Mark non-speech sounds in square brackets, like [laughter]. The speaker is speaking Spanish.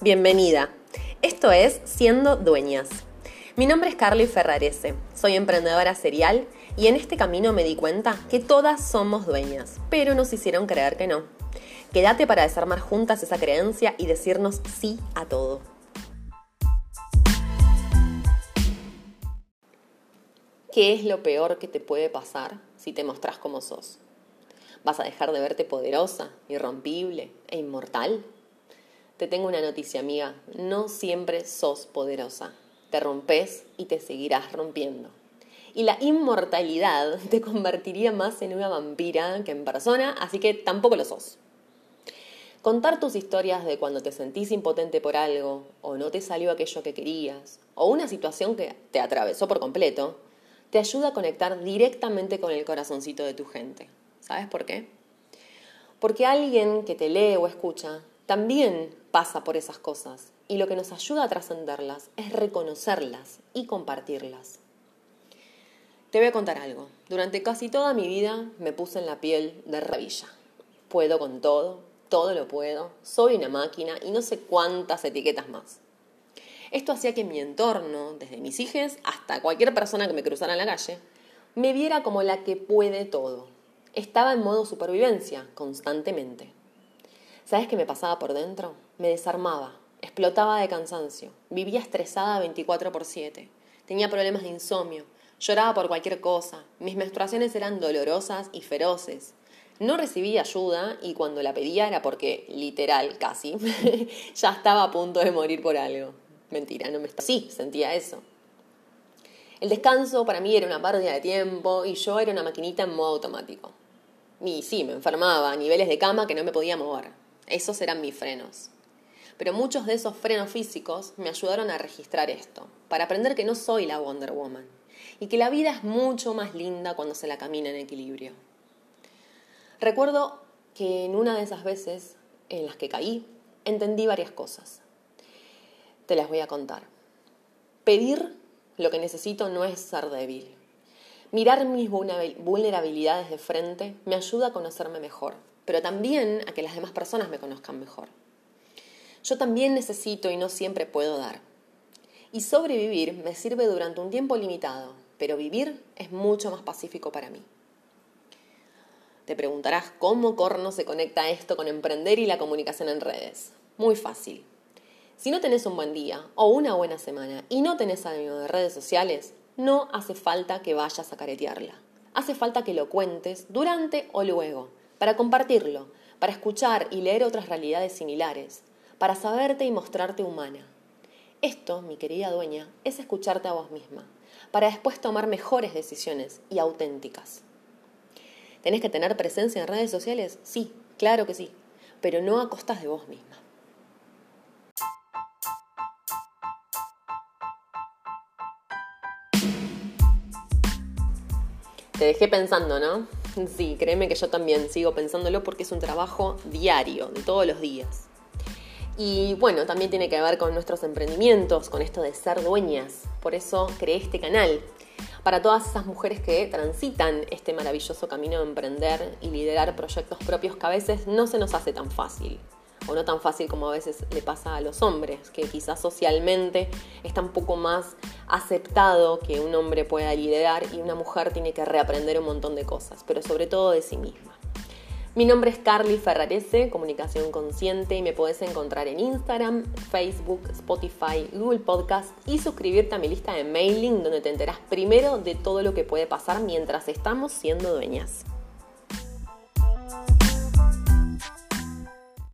Bienvenida. Esto es Siendo Dueñas. Mi nombre es Carly Ferrarese, soy emprendedora serial y en este camino me di cuenta que todas somos dueñas, pero nos hicieron creer que no. Quédate para desarmar juntas esa creencia y decirnos sí a todo. ¿Qué es lo peor que te puede pasar si te mostrás como sos? ¿Vas a dejar de verte poderosa, irrompible e inmortal? Te tengo una noticia, amiga. No siempre sos poderosa. Te rompes y te seguirás rompiendo. Y la inmortalidad [laughs] te convertiría más en una vampira que en persona, así que tampoco lo sos. Contar tus historias de cuando te sentís impotente por algo, o no te salió aquello que querías, o una situación que te atravesó por completo, te ayuda a conectar directamente con el corazoncito de tu gente. ¿Sabes por qué? Porque alguien que te lee o escucha también pasa por esas cosas y lo que nos ayuda a trascenderlas es reconocerlas y compartirlas. Te voy a contar algo. Durante casi toda mi vida me puse en la piel de rabilla. Puedo con todo, todo lo puedo, soy una máquina y no sé cuántas etiquetas más. Esto hacía que mi entorno, desde mis hijos hasta cualquier persona que me cruzara en la calle, me viera como la que puede todo. Estaba en modo supervivencia constantemente. ¿Sabes qué me pasaba por dentro? Me desarmaba, explotaba de cansancio, vivía estresada 24 por 7, tenía problemas de insomnio, lloraba por cualquier cosa, mis menstruaciones eran dolorosas y feroces. No recibí ayuda y cuando la pedía era porque, literal, casi, [laughs] ya estaba a punto de morir por algo. Mentira, no me está. Sí, sentía eso. El descanso para mí era una pérdida de tiempo y yo era una maquinita en modo automático. Y sí, me enfermaba a niveles de cama que no me podía mover. Esos eran mis frenos. Pero muchos de esos frenos físicos me ayudaron a registrar esto, para aprender que no soy la Wonder Woman y que la vida es mucho más linda cuando se la camina en equilibrio. Recuerdo que en una de esas veces en las que caí, entendí varias cosas te las voy a contar. Pedir lo que necesito no es ser débil. Mirar mis vulnerabilidades de frente me ayuda a conocerme mejor, pero también a que las demás personas me conozcan mejor. Yo también necesito y no siempre puedo dar. Y sobrevivir me sirve durante un tiempo limitado, pero vivir es mucho más pacífico para mí. Te preguntarás cómo corno se conecta esto con emprender y la comunicación en redes. Muy fácil. Si no tenés un buen día o una buena semana y no tenés ánimo de redes sociales, no hace falta que vayas a caretearla. Hace falta que lo cuentes durante o luego, para compartirlo, para escuchar y leer otras realidades similares, para saberte y mostrarte humana. Esto, mi querida dueña, es escucharte a vos misma, para después tomar mejores decisiones y auténticas. ¿Tenés que tener presencia en redes sociales? Sí, claro que sí, pero no a costas de vos misma. Te dejé pensando, ¿no? [laughs] Sí, créeme que yo también sigo pensándolo porque es un trabajo diario, de todos los días. Y bueno, también tiene que ver con nuestros emprendimientos, con esto de ser dueñas. Por eso creé este canal, para todas esas mujeres que transitan este maravilloso camino de emprender y liderar proyectos propios que a veces no se nos hace tan fácil o no tan fácil como a veces le pasa a los hombres, que quizás socialmente está un poco más aceptado que un hombre pueda liderar y una mujer tiene que reaprender un montón de cosas, pero sobre todo de sí misma. Mi nombre es Carly Ferrarese, Comunicación Consciente, y me puedes encontrar en Instagram, Facebook, Spotify, Google Podcast y suscribirte a mi lista de mailing donde te enterás primero de todo lo que puede pasar mientras estamos siendo dueñas.